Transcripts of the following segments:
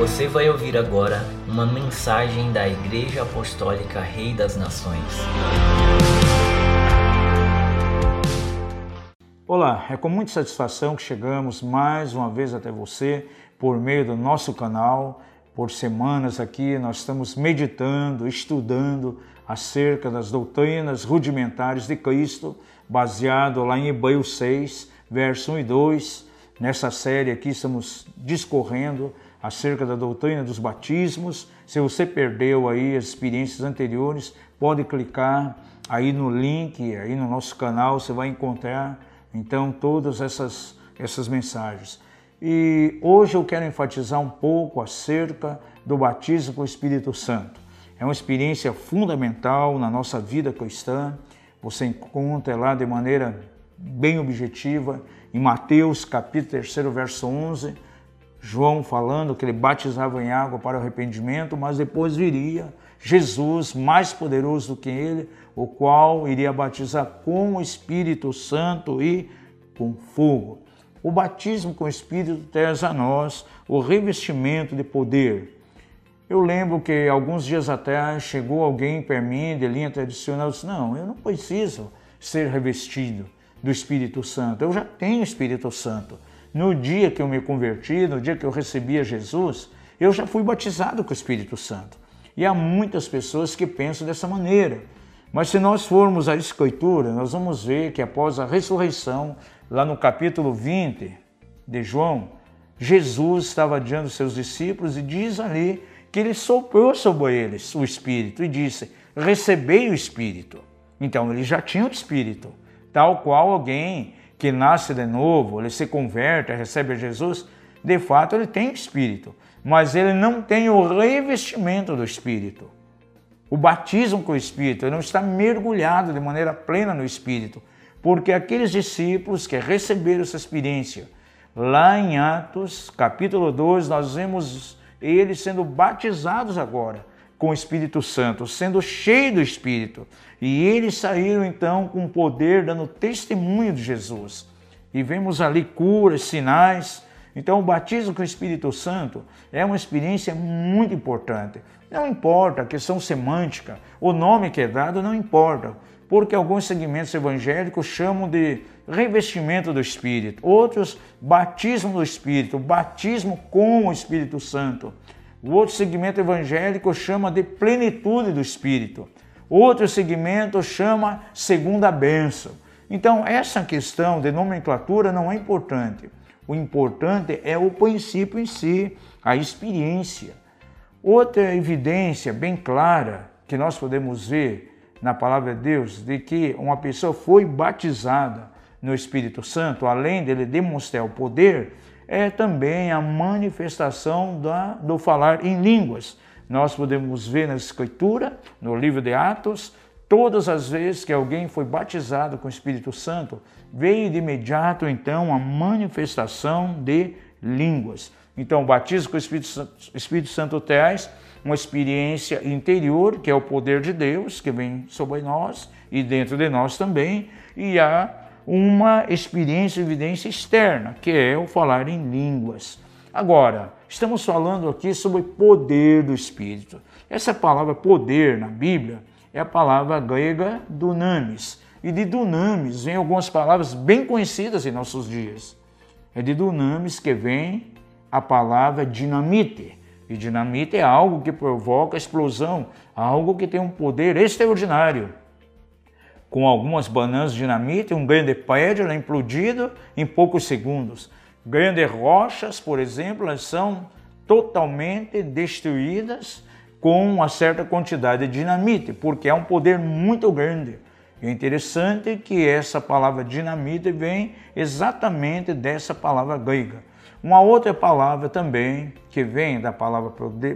Você vai ouvir agora uma mensagem da Igreja Apostólica Rei das Nações. Olá, é com muita satisfação que chegamos mais uma vez até você por meio do nosso canal. Por semanas aqui nós estamos meditando, estudando acerca das doutrinas rudimentares de Cristo, baseado lá em Hebreus 6, verso 1 e 2. Nessa série aqui estamos discorrendo acerca da doutrina dos batismos. Se você perdeu aí as experiências anteriores, pode clicar aí no link, aí no nosso canal, você vai encontrar então todas essas, essas mensagens. E hoje eu quero enfatizar um pouco acerca do batismo com o Espírito Santo. É uma experiência fundamental na nossa vida cristã. Você encontra lá de maneira bem objetiva em Mateus capítulo 3, verso 11, João falando que ele batizava em água para o arrependimento, mas depois viria Jesus, mais poderoso do que ele, o qual iria batizar com o Espírito Santo e com fogo. O batismo com o Espírito traz a nós o revestimento de poder. Eu lembro que alguns dias atrás chegou alguém para mim de linha tradicional e disse: Não, eu não preciso ser revestido do Espírito Santo, eu já tenho o Espírito Santo. No dia que eu me converti, no dia que eu recebi a Jesus, eu já fui batizado com o Espírito Santo. E há muitas pessoas que pensam dessa maneira. Mas se nós formos à Escritura, nós vamos ver que após a ressurreição, lá no capítulo 20 de João, Jesus estava diante dos seus discípulos e diz ali que ele soprou sobre eles o Espírito e disse: Recebei o Espírito. Então ele já tinha o Espírito, tal qual alguém que nasce de novo, ele se converte, recebe Jesus, de fato ele tem Espírito, mas ele não tem o revestimento do Espírito. O batismo com o Espírito, ele não está mergulhado de maneira plena no Espírito, porque aqueles discípulos que receberam essa experiência, lá em Atos, capítulo 2, nós vemos eles sendo batizados agora com o Espírito Santo, sendo cheio do Espírito. E eles saíram então com poder, dando testemunho de Jesus. E vemos ali curas, sinais. Então, o batismo com o Espírito Santo é uma experiência muito importante. Não importa a questão semântica, o nome que é dado não importa, porque alguns segmentos evangélicos chamam de revestimento do Espírito, outros batismo do Espírito, batismo com o Espírito Santo. O outro segmento evangélico chama de plenitude do Espírito. Outro segmento chama segunda bênção. Então, essa questão de nomenclatura não é importante. O importante é o princípio em si, a experiência. Outra evidência bem clara que nós podemos ver na palavra de Deus de que uma pessoa foi batizada no Espírito Santo, além dele demonstrar o poder, é também a manifestação da, do falar em línguas. Nós podemos ver na Escritura, no livro de Atos, todas as vezes que alguém foi batizado com o Espírito Santo, veio de imediato então a manifestação de línguas. Então, o batismo com o Espírito Santo, Espírito Santo traz uma experiência interior, que é o poder de Deus, que vem sobre nós e dentro de nós também, e há uma experiência, evidência externa, que é o falar em línguas. Agora, estamos falando aqui sobre poder do Espírito. Essa palavra poder na Bíblia é a palavra grega dunamis. E de dunamis vem algumas palavras bem conhecidas em nossos dias. É de dunamis que vem a palavra dinamite. E dinamite é algo que provoca explosão, algo que tem um poder extraordinário com algumas bananas de dinamite, um grande prédio é implodido em poucos segundos. Grandes rochas, por exemplo, elas são totalmente destruídas com uma certa quantidade de dinamite, porque é um poder muito grande. É interessante que essa palavra dinamite vem exatamente dessa palavra grega. Uma outra palavra também que vem da palavra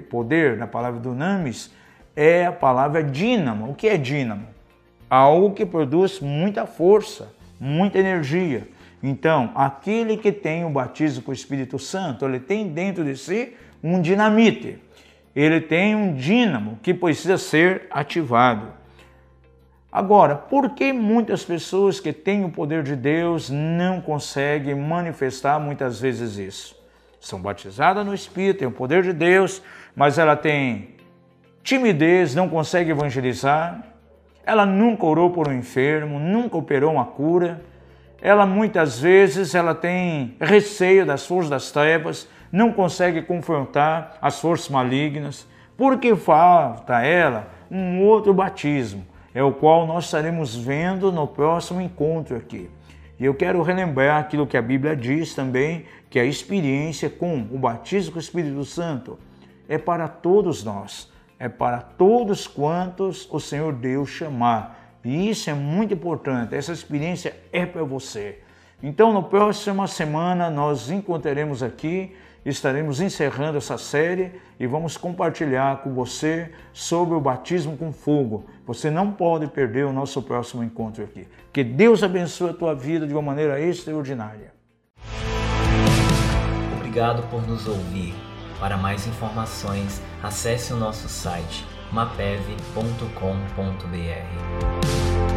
poder, da palavra dunamis, é a palavra dínamo. O que é dínamo? Algo que produz muita força, muita energia. Então, aquele que tem o batismo com o Espírito Santo, ele tem dentro de si um dinamite. Ele tem um dínamo que precisa ser ativado. Agora, por que muitas pessoas que têm o poder de Deus não conseguem manifestar muitas vezes isso? são batizadas no Espírito, tem o poder de Deus, mas ela tem timidez, não consegue evangelizar, ela nunca orou por um enfermo, nunca operou uma cura, ela muitas vezes ela tem receio das forças das trevas, não consegue confrontar as forças malignas, porque falta ela? Um outro batismo, é o qual nós estaremos vendo no próximo encontro aqui. E eu quero relembrar aquilo que a Bíblia diz também, que a experiência com o batismo com o Espírito Santo é para todos nós, é para todos quantos o Senhor Deus chamar. E isso é muito importante, essa experiência é para você. Então, na próxima semana, nós encontraremos aqui estaremos encerrando essa série e vamos compartilhar com você sobre o batismo com fogo. Você não pode perder o nosso próximo encontro aqui. Que Deus abençoe a tua vida de uma maneira extraordinária. Obrigado por nos ouvir. Para mais informações, acesse o nosso site mapev.com.br.